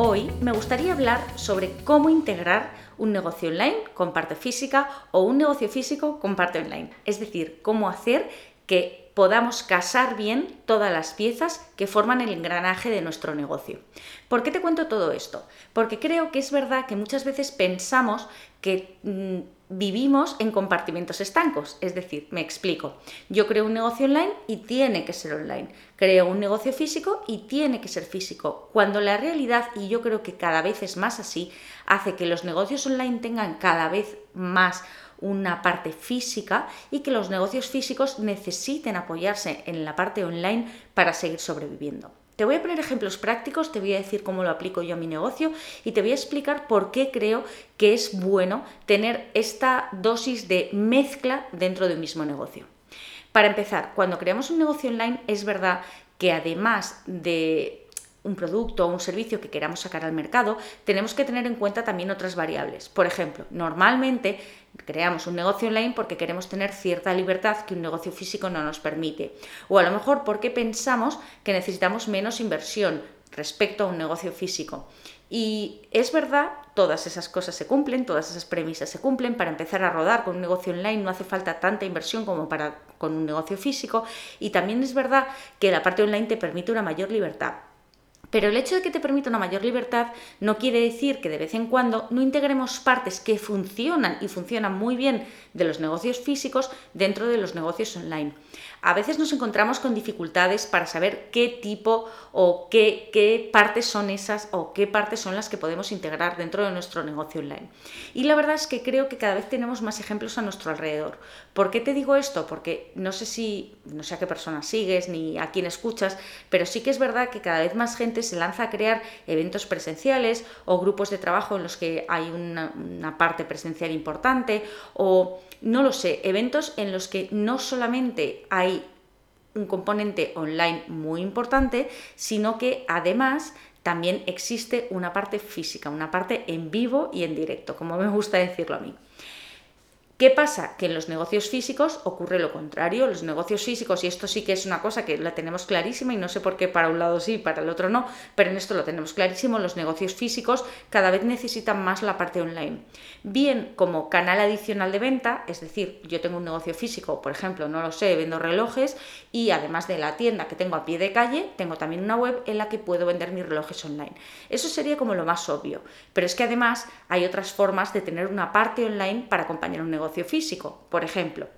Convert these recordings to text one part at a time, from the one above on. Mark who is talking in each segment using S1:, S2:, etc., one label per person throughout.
S1: Hoy me gustaría hablar sobre cómo integrar un negocio online con parte física o un negocio físico con parte online. Es decir, cómo hacer que podamos casar bien todas las piezas que forman el engranaje de nuestro negocio. ¿Por qué te cuento todo esto? Porque creo que es verdad que muchas veces pensamos que mm, vivimos en compartimentos estancos. Es decir, me explico. Yo creo un negocio online y tiene que ser online. Creo un negocio físico y tiene que ser físico. Cuando la realidad, y yo creo que cada vez es más así, hace que los negocios online tengan cada vez más una parte física y que los negocios físicos necesiten apoyarse en la parte online para seguir sobreviviendo. Te voy a poner ejemplos prácticos, te voy a decir cómo lo aplico yo a mi negocio y te voy a explicar por qué creo que es bueno tener esta dosis de mezcla dentro de un mismo negocio. Para empezar, cuando creamos un negocio online es verdad que además de un producto o un servicio que queramos sacar al mercado, tenemos que tener en cuenta también otras variables. Por ejemplo, normalmente creamos un negocio online porque queremos tener cierta libertad que un negocio físico no nos permite. O a lo mejor porque pensamos que necesitamos menos inversión respecto a un negocio físico. Y es verdad, todas esas cosas se cumplen, todas esas premisas se cumplen. Para empezar a rodar con un negocio online no hace falta tanta inversión como para con un negocio físico. Y también es verdad que la parte online te permite una mayor libertad. Pero el hecho de que te permita una mayor libertad no quiere decir que de vez en cuando no integremos partes que funcionan y funcionan muy bien de los negocios físicos dentro de los negocios online. A veces nos encontramos con dificultades para saber qué tipo o qué, qué partes son esas o qué partes son las que podemos integrar dentro de nuestro negocio online. Y la verdad es que creo que cada vez tenemos más ejemplos a nuestro alrededor. ¿Por qué te digo esto? Porque no sé si, no sé a qué persona sigues ni a quién escuchas, pero sí que es verdad que cada vez más gente se lanza a crear eventos presenciales o grupos de trabajo en los que hay una, parte presencial importante o no lo sé, eventos en los que no solamente hay un componente online muy importante, sino que además también existe una parte física, una parte en vivo y en directo, como me gusta decirlo a mí. ¿Qué pasa? Que en los negocios físicos ocurre lo contrario. Los negocios físicos, y esto sí que es una cosa que la tenemos clarísima, y no sé por qué para un lado sí, y para el otro no, pero en esto lo tenemos clarísimo, los negocios físicos cada vez necesitan más la parte online. Bien como canal adicional de venta, es decir, yo tengo un negocio físico, por ejemplo, no lo sé, vendo relojes, y además de la tienda que tengo a pie de calle, tengo también una web en la que puedo vender mis relojes online. Eso sería como lo más obvio, pero es que además hay otras formas de tener una parte online para acompañar un negocio físico. Por ejemplo,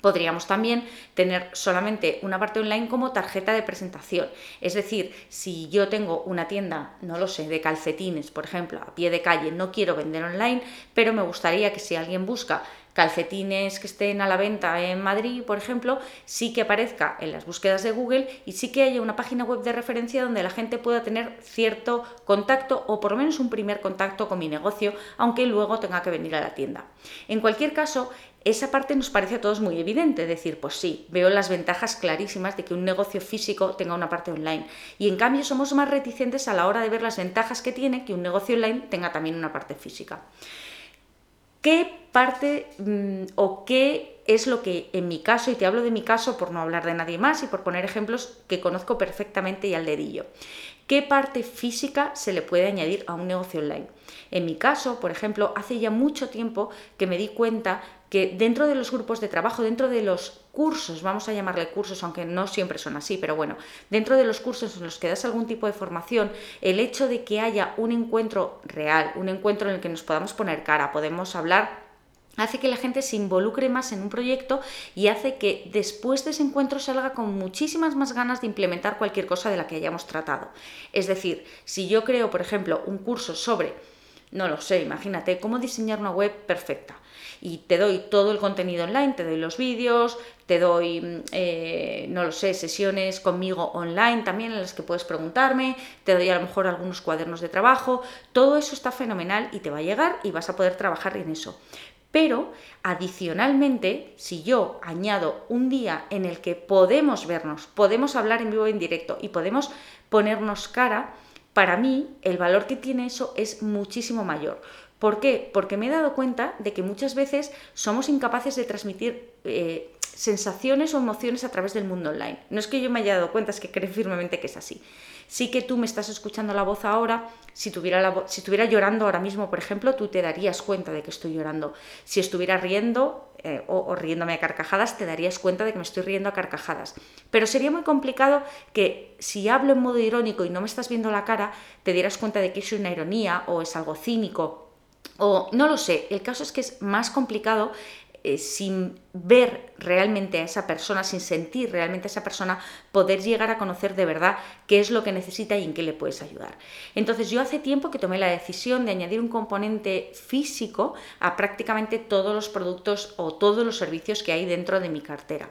S1: Podríamos también tener solamente una parte online como tarjeta de presentación. Es decir, si yo tengo una tienda, no lo sé, de calcetines, por ejemplo, a pie de calle, no quiero vender online, pero me gustaría que si alguien busca calcetines que estén a la venta en Madrid, por ejemplo, sí que aparezca en las búsquedas de Google y sí que haya una página web de referencia donde la gente pueda tener cierto contacto o por lo menos un primer contacto con mi negocio, aunque luego tenga que venir a la tienda. En cualquier caso, esa parte nos parece a todos muy evidente, decir, pues sí, veo las ventajas clarísimas de que un negocio físico tenga una parte online. Y en cambio somos más reticentes a la hora de ver las ventajas que tiene que un negocio online tenga también una parte física. ¿Qué parte mm, o qué es lo que en mi caso, y te hablo de mi caso por no hablar de nadie más y por poner ejemplos que conozco perfectamente y al dedillo, qué parte física se le puede añadir a un negocio online? En mi caso, por ejemplo, hace ya mucho tiempo que me di cuenta que dentro de los grupos de trabajo, dentro de los cursos, vamos a llamarle cursos, aunque no siempre son así, pero bueno, dentro de los cursos en los que das algún tipo de formación, el hecho de que haya un encuentro real, un encuentro en el que nos podamos poner cara, podemos hablar hace que la gente se involucre más en un proyecto y hace que después de ese encuentro salga con muchísimas más ganas de implementar cualquier cosa de la que hayamos tratado. Es decir, si yo creo, por ejemplo, un curso sobre, no lo sé, imagínate, cómo diseñar una web perfecta y te doy todo el contenido online, te doy los vídeos, te doy, mm, eh, no lo sé, sesiones conmigo online también en las que puedes preguntarme, te doy a lo mejor algunos cuadernos de trabajo, todo eso está fenomenal y te va a llegar y vas a poder trabajar en eso. Pero adicionalmente, si yo añado un día en el que podemos vernos, podemos hablar en vivo en directo y podemos ponernos cara, para mí el valor que tiene eso es muchísimo mayor. ¿Por qué? Porque me he dado cuenta de que muchas veces somos incapaces de transmitir eh, sensaciones o emociones a través del mundo online. No es que yo me haya dado cuenta, es que creo firmemente que es así. Sí que tú me estás escuchando la voz ahora, si tuviera, la si estuviera llorando ahora mismo, por ejemplo, tú te darías cuenta de que estoy llorando. Si estuviera riendo eh, o, o, riéndome a carcajadas, te darías cuenta de que me estoy riendo a carcajadas. Pero sería muy complicado que si hablo en modo irónico y no me estás viendo la cara, te dieras cuenta de que es una ironía o es algo cínico o no lo sé, el caso es que es más complicado eh, sin ver realmente a esa persona, sin sentir realmente a esa persona, poder llegar a conocer de verdad qué es lo que necesita y en qué le puedes ayudar. Entonces yo hace tiempo que tomé la decisión de añadir un componente físico a prácticamente todos los productos o todos los servicios que hay dentro de mi cartera.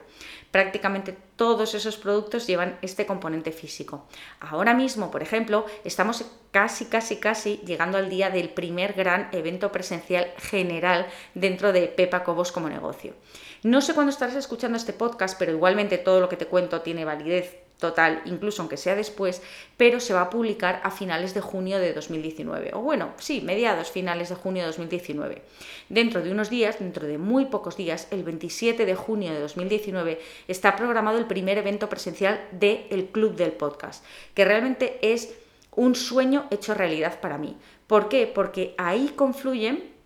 S1: Prácticamente todos esos productos llevan este componente físico. Ahora mismo, por ejemplo, estamos casi, casi, casi llegando al día del primer gran evento presencial general dentro de Pepa Cobos como negocio. No sé cuándo estarás escuchando este podcast, pero igualmente todo lo que te cuento tiene validez total, incluso aunque sea después, pero se va a publicar a finales de junio de 2019. O bueno, sí, mediados finales de junio de 2019. Dentro de unos días, dentro de muy pocos días, el 27 de junio de 2019, está programado el primer evento presencial del el Club del Podcast, que realmente es un sueño hecho realidad para mí. ¿Por qué? Porque ahí confluyen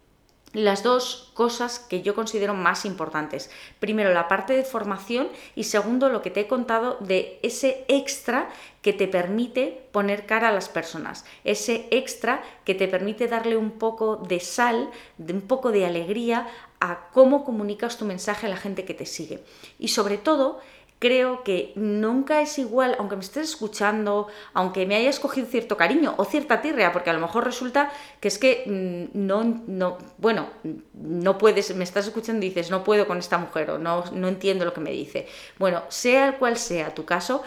S1: las dos cosas que yo considero más importantes. Primero, la parte de formación y segundo, lo que te he contado de ese extra que te permite poner cara a las personas, ese extra que te permite darle un poco de sal, de un poco de alegría a cómo comunicas tu mensaje a la gente que te sigue. Y sobre todo, creo que nunca es igual, aunque me estés escuchando, aunque me hayas cogido cierto cariño o cierta tirrea, porque a lo mejor resulta que es que mm, no, no, bueno, no puedes, me estás escuchando y dices, no puedo con esta mujer o no, no entiendo lo que me dice. Bueno, sea cual sea tu caso,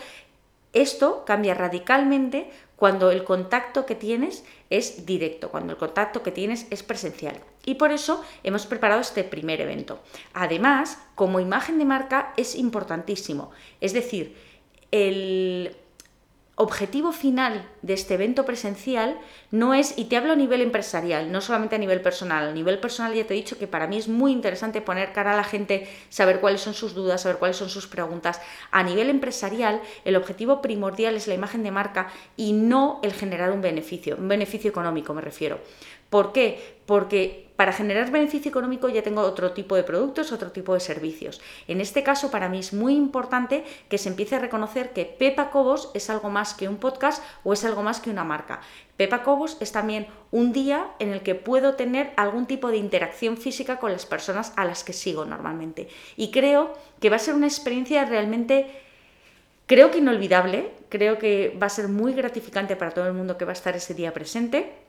S1: esto cambia radicalmente cuando el contacto que tienes es directo, cuando el contacto que tienes es presencial. Y por eso hemos preparado este primer evento. Además, como imagen de marca es importantísimo. Es decir, el, objetivo final de este evento presencial no es, y te hablo a nivel empresarial, no solamente a nivel personal, a nivel personal ya te he dicho que para mí es muy interesante poner cara a la gente, saber cuáles son sus dudas, saber cuáles son sus preguntas. A nivel empresarial, el objetivo primordial es la imagen de marca y no el generar un beneficio, un beneficio económico me refiero. ¿Por qué? Porque para generar beneficio económico ya tengo otro tipo de productos, otro tipo de servicios. En este caso, para mí es muy importante que se empiece a reconocer que Pepa Cobos es algo más que un podcast o es algo más que una marca. Pepa Cobos es también un día en el que puedo tener algún tipo de interacción física con las personas a las que sigo normalmente. Y creo que va a ser una experiencia realmente Creo que inolvidable, creo que va a ser muy gratificante para todo el mundo que va a estar ese día presente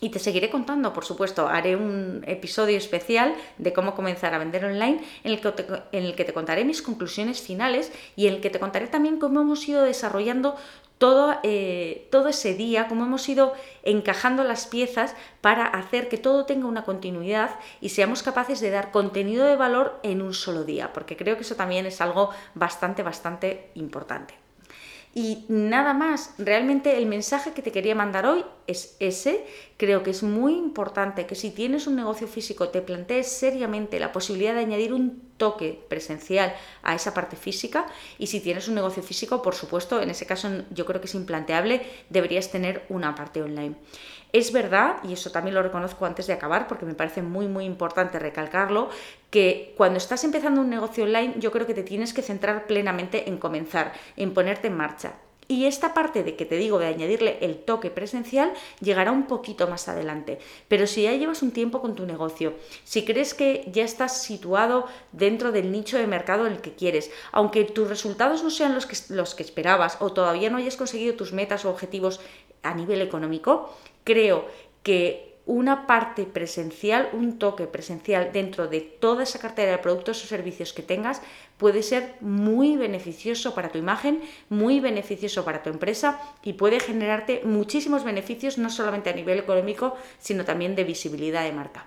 S1: y te seguiré contando, por supuesto, haré un episodio especial de cómo comenzar a vender online en el, que te, en el que te contaré mis conclusiones finales y en el que te contaré también cómo hemos ido desarrollando todo, eh, todo ese día, cómo hemos ido encajando las piezas para hacer que todo tenga una continuidad y seamos capaces de dar contenido de valor en un solo día, porque creo que eso también es algo bastante, bastante importante. Y nada más, realmente el mensaje que te quería mandar hoy es ese. Creo que es muy importante que si tienes un negocio físico te plantees seriamente la posibilidad de añadir un toque presencial a esa parte física y si tienes un negocio físico, por supuesto, en ese caso yo creo que es implanteable, deberías tener una parte online. Es verdad, y eso también lo reconozco antes de acabar, porque me parece muy, muy importante recalcarlo, que cuando estás empezando un negocio online, yo creo que te tienes que centrar plenamente en comenzar, en ponerte en marcha. Y esta parte de que te digo de añadirle el toque presencial llegará un poquito más adelante. Pero si ya llevas un tiempo con tu negocio, si crees que ya estás situado dentro del nicho de mercado en el que quieres, aunque tus resultados no sean los que, los que esperabas o todavía no hayas conseguido tus metas o objetivos a nivel económico, creo que una parte presencial, un toque presencial dentro de toda esa cartera de productos o servicios que tengas puede ser muy beneficioso para tu imagen, muy beneficioso para tu empresa y puede generarte muchísimos beneficios no solamente a nivel económico, sino también de visibilidad de marca.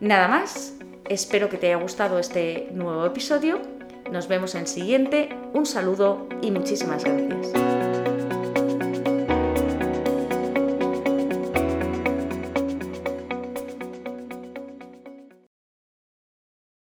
S1: Nada más, espero que te haya gustado este nuevo episodio. Nos vemos en el siguiente. Un saludo y muchísimas gracias.